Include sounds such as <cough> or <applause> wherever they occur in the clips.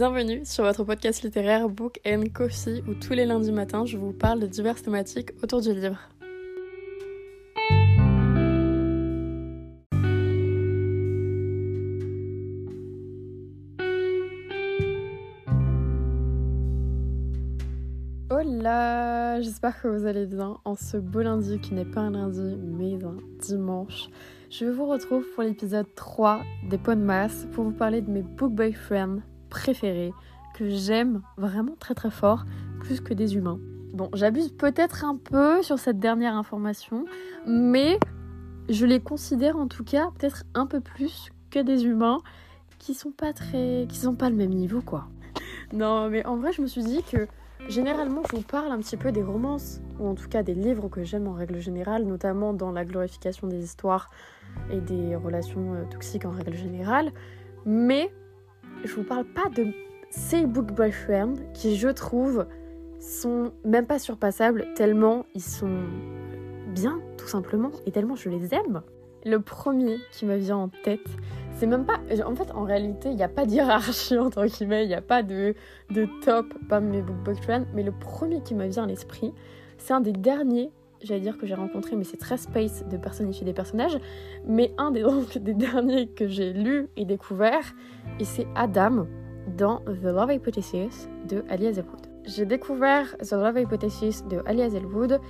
Bienvenue sur votre podcast littéraire Book and Coffee où tous les lundis matins je vous parle de diverses thématiques autour du livre. Hola, j'espère que vous allez bien en ce beau lundi qui n'est pas un lundi mais un dimanche. Je vous retrouve pour l'épisode 3 des Pots de masse pour vous parler de mes book boyfriends préférés que j'aime vraiment très très fort, plus que des humains. Bon, j'abuse peut-être un peu sur cette dernière information, mais je les considère en tout cas peut-être un peu plus que des humains qui sont pas très. qui sont pas le même niveau quoi. <laughs> Non, mais en vrai, je me suis dit que généralement, je vous parle un petit peu des romances, ou en tout cas des livres que j'aime en règle générale, notamment dans la glorification des histoires et des relations euh, toxiques en règle générale. Mais je vous parle pas de ces book boyfriends qui, je trouve, sont même pas surpassables tellement ils sont bien, tout simplement, et tellement je les aime. Le premier qui me vient en tête, c'est même pas. En fait, en réalité, il n'y a pas d'hierarchie <laughs> entre guillemets, il n'y a pas de, de top parmi mes book boyfriends, mais le premier qui me vient à l'esprit, c'est un des derniers j'allais dire que j'ai rencontré, mais c'est très space de personnifier des personnages. Mais un <laughs> des, derniers que j'ai lu et découvert, et c'est Adam dans The Love Hypothesis de Ali Hazelwood. J'ai découvert The Love Hypothesis de Ali Hazelwood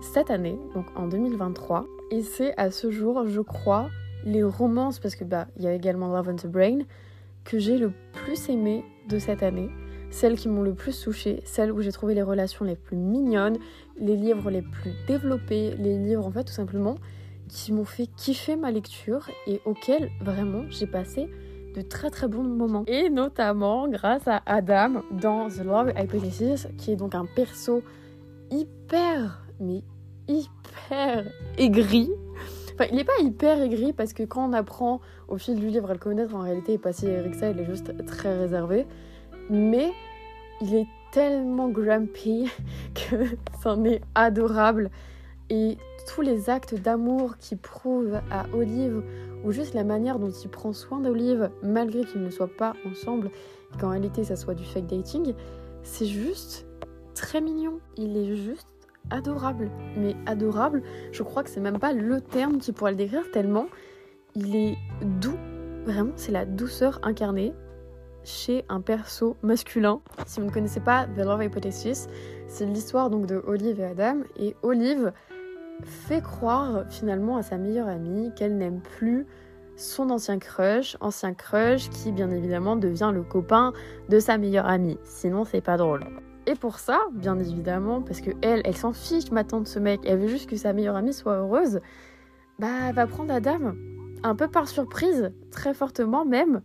cette année, donc en 2023, et c'est à ce jour, je crois, les romances, parce que bah il y a également Love on the Brain, que j'ai le plus aimé de cette année celles qui m'ont le plus touchée, celles où j'ai trouvé les relations les plus mignonnes, les livres les plus développés, les livres en fait tout simplement qui m'ont fait kiffer ma lecture et auxquels vraiment j'ai passé de très très bons moments. Et notamment grâce à Adam dans The Love Hypothesis, qui est donc un perso hyper, mais hyper aigri. Enfin, il n'est pas hyper aigri parce que quand on apprend au fil du livre à le connaître, en réalité, il passé Eric il est juste très réservé mais il est tellement grumpy <laughs> que c'en est adorable. Et tous les actes d'amour qu'il prouve à Olive, ou juste la manière dont il prend soin d'Olive, malgré qu'ils ne soient pas ensemble, et qu'en réalité ça soit du fake dating, c'est juste très mignon. Il est juste adorable. Mais adorable, je crois que c'est même pas le terme qui pourrait le décrire tellement il est doux. Vraiment, c'est la douceur incarnée chez un perso masculin. Si vous ne connaissez pas The Love Hypothesis, c'est l'histoire donc de Olive et Adam. Et Olive fait croire finalement à sa meilleure amie qu'elle n'aime plus son ancien crush, ancien crush qui bien évidemment devient le copain de sa meilleure amie. Sinon c'est pas drôle. Et pour ça, bien évidemment, parce que elle, elle s'en fiche maintenant de ce mec, elle veut juste que sa meilleure amie soit heureuse, bah elle va prendre Adam un peu par surprise, très fortement même,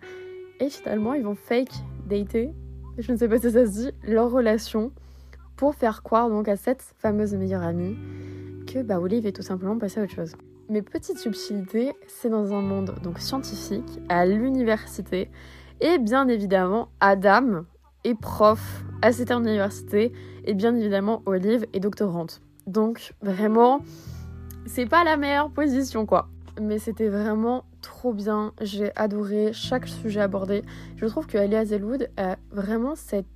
et finalement, ils vont fake dater, je ne sais pas si ça se dit, leur relation pour faire croire donc à cette fameuse meilleure amie que bah, Olive est tout simplement passée à autre chose. Mais petite subtilité, c'est dans un monde donc scientifique, à l'université, et bien évidemment, Adam est prof à cette université, et bien évidemment, Olive est doctorante. Donc vraiment, c'est pas la meilleure position quoi mais c'était vraiment trop bien. J'ai adoré chaque sujet abordé. Je trouve que Ali Hazelwood a vraiment cette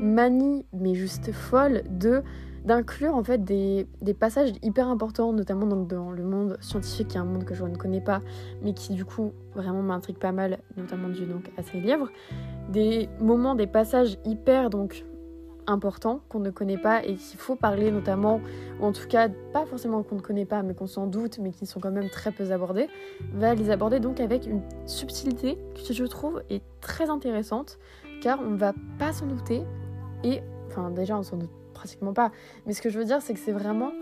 manie, mais juste folle, de d'inclure en fait des, passages hyper importants, notamment dans le monde scientifique, qui est un monde que je ne connais pas, mais qui du coup vraiment m'intrigue pas mal, notamment dû donc à ses livres. Des moments, des passages hyper donc importants qu'on ne connaît pas et qu'il faut parler notamment, ou en tout cas pas forcément qu'on ne connaît pas mais qu'on s'en doute mais qui sont quand même très peu abordés, va les aborder donc avec une subtilité qui je trouve est très intéressante car on ne va pas s'en douter et enfin déjà on s'en doute pratiquement pas mais ce que je veux dire c'est que c'est vraiment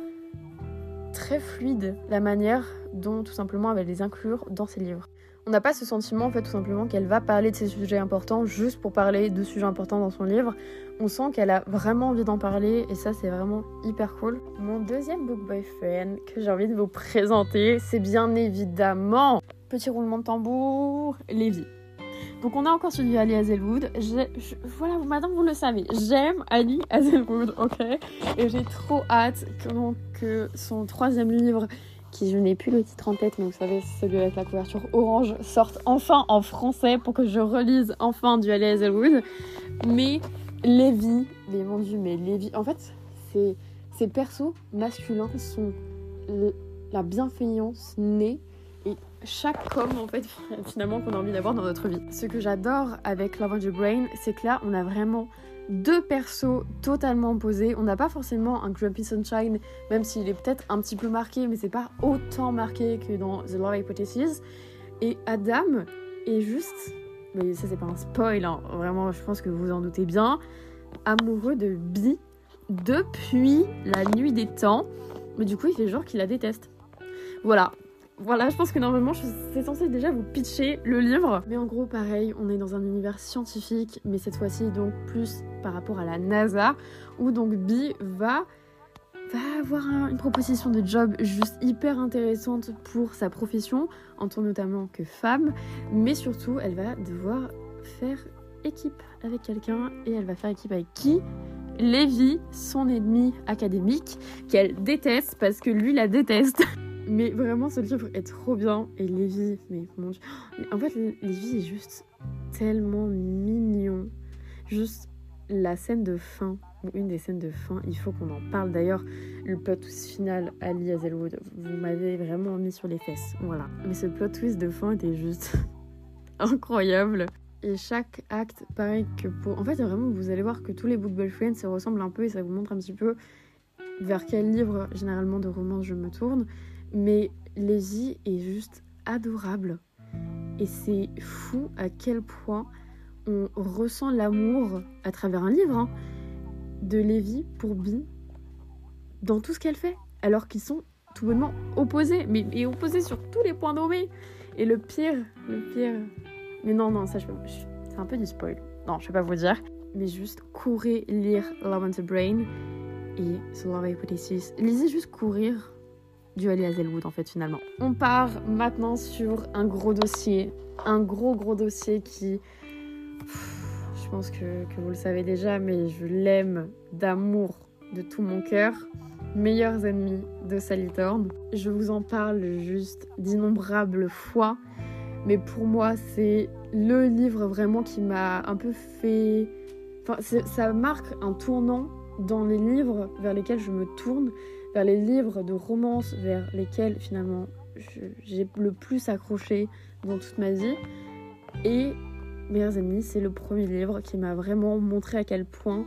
très fluide la manière dont tout simplement elle va les inclure dans ses livres. On n'a pas ce sentiment en fait tout simplement qu'elle va parler de ces sujets importants juste pour parler de sujets importants dans son livre. On sent qu'elle a vraiment envie d'en parler et ça c'est vraiment hyper cool. Mon deuxième book boyfriend que j'ai envie de vous présenter, c'est bien évidemment petit roulement de tambour, Lévi. Donc on a encore celui Ali Hazelwood. voilà, madame, vous le savez, j'aime Ali Hazelwood, ok? Et j'ai trop hâte que, son troisième livre qui je n'ai plus le titre en tête, mais vous savez, celui avec la couverture orange, sortent enfin en français pour que je relise enfin du Ali Hazelwood. Mais Lévi, mon dieu, mais Lévi, en fait, ces, persos masculins sont la bienveillance née et chaque homme en fait <laughs> finalement qu'on a envie d'avoir dans notre vie. Ce que j'adore avec Love on the Brain, c'est que là on a vraiment deux persos totalement opposés. On n'a pas forcément un Grumpy Sunshine, même s'il est peut-être un petit peu marqué, mais c'est pas autant marqué que dans The Love Hypothesis. Et Adam est juste, mais ça c'est pas un spoil, hein. vraiment je pense que vous en doutez bien, amoureux de Bee depuis la nuit des temps. Mais du coup il fait genre qu'il la déteste. Voilà, voilà, je pense que normalement, c'est censé déjà vous pitcher le livre. Mais en gros, pareil, on est dans un univers scientifique, mais cette fois-ci, donc plus par rapport à la NASA, où donc Bee va, va avoir une proposition de job juste hyper intéressante pour sa profession, en tant notamment que femme, mais surtout, elle va devoir faire équipe avec quelqu'un, et elle va faire équipe avec qui? Lévi, son ennemi académique, qu'elle déteste parce que lui la déteste. <laughs> Mais vraiment, ce livre est trop bien. Et Lévi, mais mon dieu. En fait, Lévi est juste tellement mignon. Juste la scène de fin, ou une des scènes de fin, il faut qu'on en parle. D'ailleurs, le plot twist final, Ali Hazelwood, vous m'avez vraiment mis sur les fesses. Voilà. Mais ce plot twist de fin était juste <laughs> incroyable. Et chaque acte, pareil que pour. En fait, vraiment, vous allez voir que tous les book boyfriends se ressemblent un peu et ça vous montre un petit peu vers quel livre, généralement de romance, je me tourne. Mais Lévi est juste adorable. Et c'est fou à quel point on ressent l'amour à travers un livre hein, de Lévi pour Bi dans tout ce qu'elle fait. Alors qu'ils sont tout bonnement opposés, mais, opposés sur tous les points nommés. Et le pire, le pire. Mais non, non, ça, je, c'est un peu du spoil. Non, je vais pas vous dire. Mais juste courir lire Love on the Brain et The Love Hypothesis. Lisez juste courir du Ali Hazelwood en fait finalement. On part maintenant sur un gros dossier, un gros gros dossier qui, je pense que, vous le savez déjà, mais je l'aime d'amour de tout mon cœur. Meilleurs ennemis de Sally Thorne. Je vous en parle juste d'innombrables fois, mais pour moi c'est le livre vraiment qui m'a un peu fait... Enfin, ça marque un tournant dans les livres vers lesquels je me tourne vers les livres de romance vers lesquels finalement j'ai le plus accroché dans toute ma vie. Et Meilleurs Amis, c'est le premier livre qui m'a vraiment montré à quel point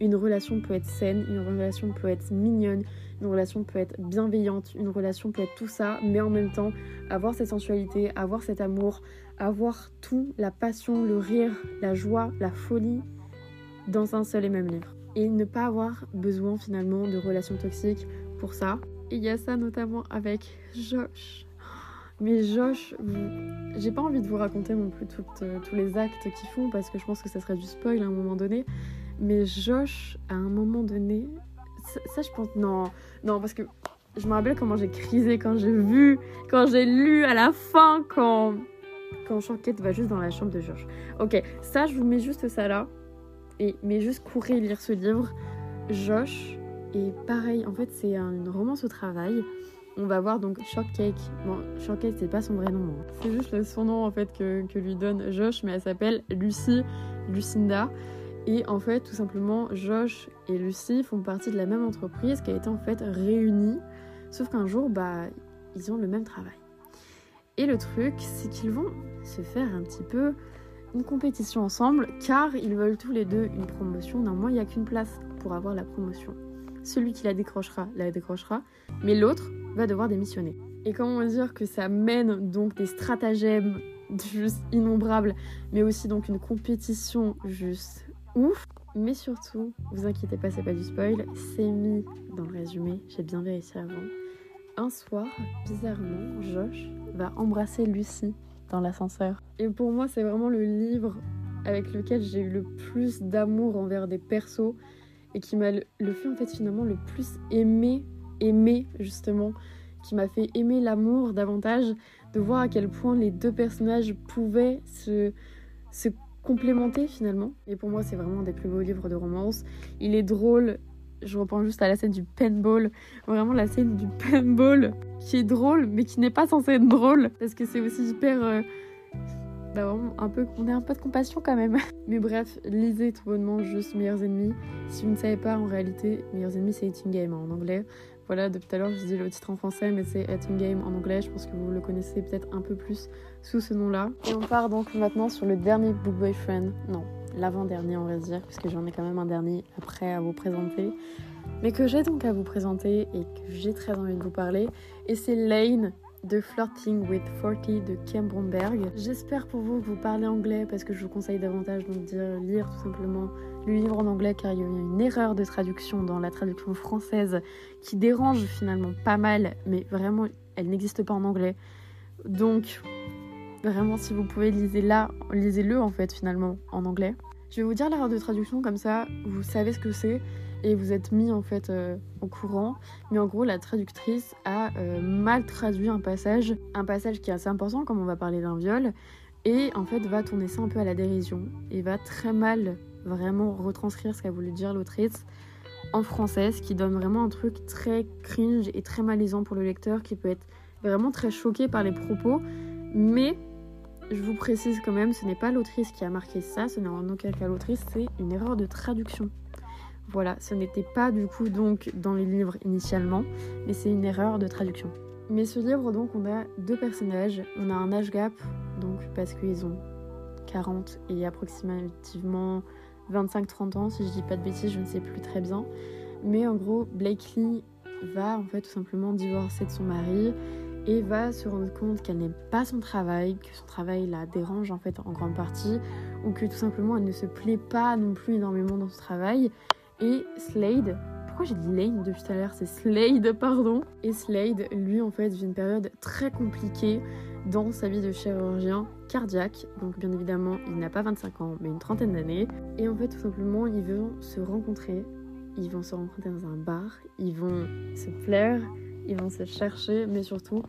une relation peut être saine, une relation peut être mignonne, une relation peut être bienveillante, une relation peut être tout ça, mais en même temps avoir cette sensualité, avoir cet amour, avoir tout, la passion, le rire, la joie, la folie dans un seul et même livre. Et ne pas avoir besoin finalement de relations toxiques pour ça. il y a ça notamment avec Josh. Mais Josh, j'ai pas envie de vous raconter non plus euh, tous les actes qu'ils font parce que je pense que ça serait du spoil à un moment donné. Mais Josh, à un moment donné, ça, je pense. Non, non, parce que je me rappelle comment j'ai crisé quand j'ai vu, quand j'ai lu à la fin, quand, quand Shanket va juste dans la chambre de Josh. Ok, ça, je vous mets juste ça là. Et, mais juste courez lire ce livre. Josh, et pareil, en fait, c'est une romance au travail. On va voir donc Shortcake. Bon, Shortcake, c'est pas son vrai nom. Hein. C'est juste son nom en fait que, lui donne Josh, mais elle s'appelle Lucie Lucinda. Et en fait, tout simplement, Josh et Lucie font partie de la même entreprise qui a été en fait réunie. Sauf qu'un jour, bah, ils ont le même travail. Et le truc, c'est qu'ils vont se faire un petit peu une compétition ensemble, car ils veulent tous les deux une promotion. Normalement, il n'y a qu'une place pour avoir la promotion celui qui la décrochera la décrochera, mais l'autre va devoir démissionner. Et comment dire que ça mène donc des stratagèmes juste innombrables, mais aussi donc une compétition juste ouf. Mais surtout, vous inquiétez pas, c'est pas du spoil, c'est mis dans le résumé, j'ai bien vérifié avant. Un soir, bizarrement, Josh va embrasser Lucie dans l'ascenseur. Et pour moi, c'est vraiment le livre avec lequel j'ai eu le plus d'amour envers des persos et qui m'a le fait en fait finalement le plus aimer, aimer justement, qui m'a fait aimer l'amour davantage, de voir à quel point les deux personnages pouvaient se, se complémenter finalement. Et pour moi c'est vraiment un des plus beaux livres de romance. Il est drôle, je reprends juste à la scène du penball, vraiment la scène du penball qui est drôle, mais qui n'est pas censé être drôle, parce que c'est aussi hyper... Euh, bah, un peu, on a un peu de compassion quand même. <laughs> Mais bref, lisez tout bonnement juste Meilleurs Ennemis. Si vous ne savez pas, en réalité, Meilleurs Ennemis, c'est Eating Game en anglais. Voilà, depuis tout à l'heure, je dis le titre en français, mais c'est Game en anglais. Je pense que vous le connaissez peut-être un peu plus sous ce nom-là. Et on part donc maintenant sur le dernier Book Boyfriend. Non, l'avant-dernier, on va dire, puisque j'en ai quand même un dernier après à vous présenter. Mais que j'ai donc à vous présenter et que j'ai très envie de vous parler. Et c'est Lane de Flirting with 40 de Kem Bromberg. J'espère pour vous que vous parlez anglais parce que je vous conseille davantage de lire tout simplement le livre en anglais car il y a une erreur de traduction dans la traduction française qui dérange finalement pas mal mais vraiment elle n'existe pas en anglais. Donc vraiment si vous pouvez lisez là, lisez-le en fait finalement en anglais. Je vais vous dire l'erreur de traduction comme ça vous savez ce que c'est et vous êtes mis en fait euh, au courant. Mais en gros, la traductrice a euh, mal traduit un passage, un passage qui est assez important, comme on va parler d'un viol, et en fait va tourner ça un peu à la dérision et va très mal vraiment retranscrire ce qu'a voulu dire l'autrice en français, ce qui donne vraiment un truc très cringe et très malaisant pour le lecteur qui peut être vraiment très choqué par les propos. Mais je vous précise quand même, ce n'est pas l'autrice qui a marqué ça, ce n'est en aucun cas l'autrice, c'est une erreur de traduction. Voilà, ce n'était pas du coup donc dans les livres initialement, mais c'est une erreur de traduction. Mais ce livre donc on a deux personnages, on a un âge gap donc parce qu'ils ont 40 et approximativement 25-30 ans si je dis pas de bêtises, je ne sais plus très bien. Mais en gros, Blakely va en fait tout simplement divorcer de son mari et va se rendre compte qu'elle n'aime pas son travail, que son travail la dérange en fait en grande partie, ou que tout simplement elle ne se plaît pas non plus énormément dans son travail, et Slade, pourquoi j'ai dit Lane depuis tout à l'heure? C'est Slade, pardon. Et Slade, lui, en fait, vit une période très compliquée dans sa vie de chirurgien cardiaque. Donc, bien évidemment, il n'a pas 25 ans, mais une trentaine d'années. Et en fait, tout simplement, ils vont se rencontrer. Ils vont se rencontrer dans un bar. Ils vont se plaire. Ils vont se chercher. Mais surtout,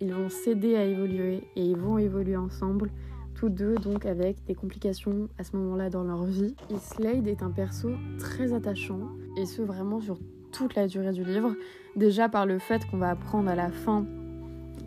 ils vont s'aider à évoluer. Et ils vont évoluer ensemble tous deux donc avec des complications à ce moment-là dans leur vie. Et Slade est un perso très attachant et ce vraiment sur toute la durée du livre. Déjà par le fait qu'on va apprendre à la fin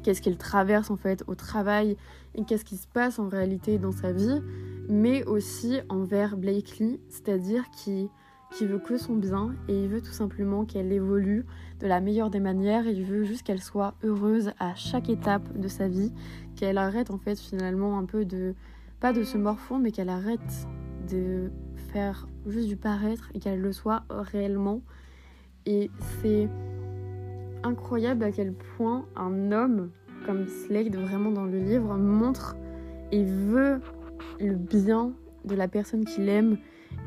qu'est-ce qu'il traverse en fait au travail et qu'est-ce qui se passe en réalité dans sa vie, mais aussi envers Blakely, c'est-à-dire qui qui veut que son bien et il veut tout simplement qu'elle évolue de la meilleure des manières. Il veut juste qu'elle soit heureuse à chaque étape de sa vie, qu'elle arrête en fait finalement un peu de pas de se morfondre, mais qu'elle arrête de faire juste du paraître et qu'elle le soit réellement. Et c'est incroyable à quel point un homme comme Slade vraiment dans le livre montre et veut le bien de la personne qu'il aime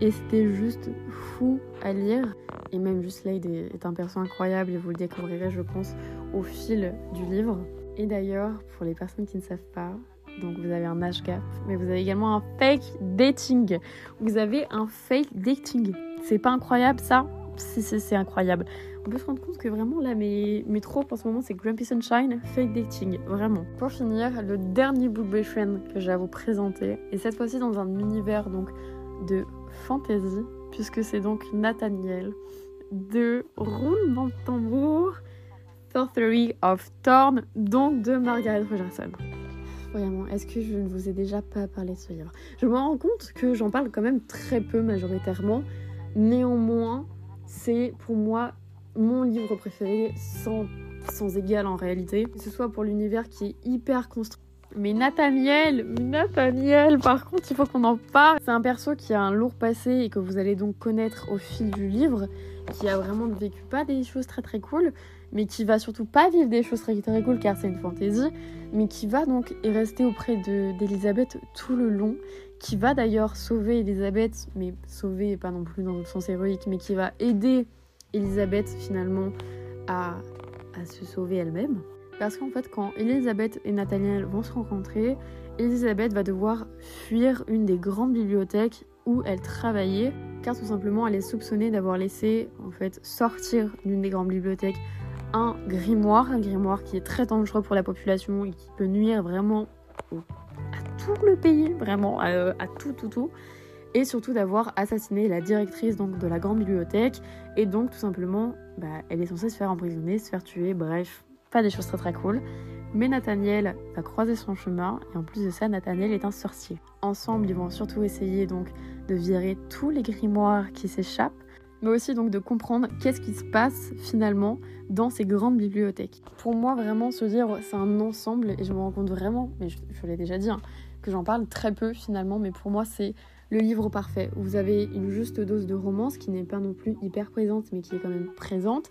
et c'était juste fou à lire. Et même juste Slade est un perso incroyable et vous le découvrirez, je pense, au fil du livre. Et d'ailleurs, pour les personnes qui ne savent pas, donc vous avez un age gap, mais vous avez également un fake dating. Vous avez un fake dating. C'est pas incroyable ça? Si, c'est incroyable. On peut se rendre compte que vraiment là, mes, mes tropes en ce moment, c'est Grumpy Sunshine, fake dating. Vraiment. Pour finir, le dernier book boyfriend que j'ai à vous présenter, et cette fois-ci dans un univers donc de fantasy, puisque c'est donc Nathaniel de Roulement de tambour, Sorcery of Thorn, donc de Margaret Rogerson. Vraiment, est-ce que je ne vous ai déjà pas parlé de ce livre? Je me rends compte que j'en parle quand même très peu majoritairement. Néanmoins, c'est pour moi mon livre préféré sans, sans égal en réalité. Que ce soit pour l'univers qui est hyper construit mais Nathaniel, Nathaniel, par contre, il faut qu'on en parle. C'est un perso qui a un lourd passé et que vous allez donc connaître au fil du livre, qui a vraiment vécu pas des choses très très cool, mais qui va surtout pas vivre des choses très très cool car c'est une fantaisie, mais qui va donc rester auprès d'Elisabeth tout le long, qui va d'ailleurs sauver Elisabeth, mais sauver pas non plus dans le sens héroïque, mais qui va aider Elisabeth finalement à, à se sauver elle-même. Parce qu'en fait, quand Elisabeth et Nathaniel vont se rencontrer, Elisabeth va devoir fuir une des grandes bibliothèques où elle travaillait, car tout simplement elle est soupçonnée d'avoir laissé en fait sortir d'une des grandes bibliothèques un grimoire, un grimoire qui est très dangereux pour la population et qui peut nuire vraiment à tout le pays, vraiment à, tout, tout, tout. Et surtout d'avoir assassiné la directrice de la grande bibliothèque. Et donc tout simplement, bah, elle est censée se faire emprisonner, se faire tuer, bref, pas des choses très très cool. Mais Nathaniel va croiser son chemin et en plus de ça, Nathaniel est un sorcier. Ensemble, ils vont surtout essayer donc de virer tous les grimoires qui s'échappent, mais aussi donc de comprendre qu'est-ce qui se passe finalement dans ces grandes bibliothèques. Pour moi, vraiment, ce livre, c'est un ensemble et je me rends compte vraiment, mais je, l'ai déjà dit, hein, que j'en parle très peu finalement, mais pour moi, c'est le livre parfait. Vous avez une juste dose de romance qui n'est pas non plus hyper présente, mais qui est quand même présente.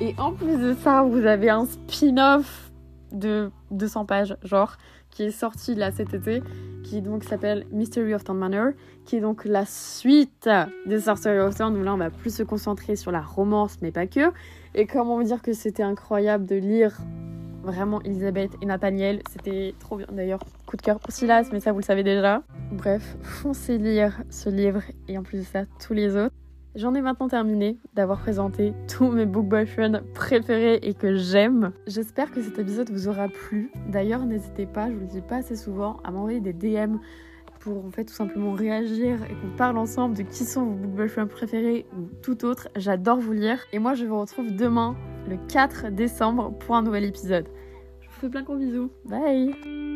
Et en plus de ça, vous avez un spin-off de 200 pages, genre, qui est sorti là cet été, qui donc s'appelle Mystery of Town Manor, qui est donc la suite de Sorcery of Town, où là on va plus se concentrer sur la romance, mais pas que. Et comment vous dire que c'était incroyable de lire vraiment Elisabeth et Nathaniel, c'était trop bien. D'ailleurs, coup de cœur pour Silas, mais ça vous le savez déjà. Bref, foncez lire ce livre et en plus de ça, tous les autres. J'en ai maintenant terminé d'avoir présenté tous mes book boyfriends préférés et que j'aime. J'espère que cet épisode vous aura plu. D'ailleurs, n'hésitez pas, je vous le dis pas assez souvent, à m'envoyer des DM pour en fait tout simplement réagir et qu'on parle ensemble de qui sont vos book boyfriends préférés ou tout autre. J'adore vous lire. Et moi, je vous retrouve demain, le 4 décembre, pour un nouvel épisode. Je vous fais plein de gros bisous. Bye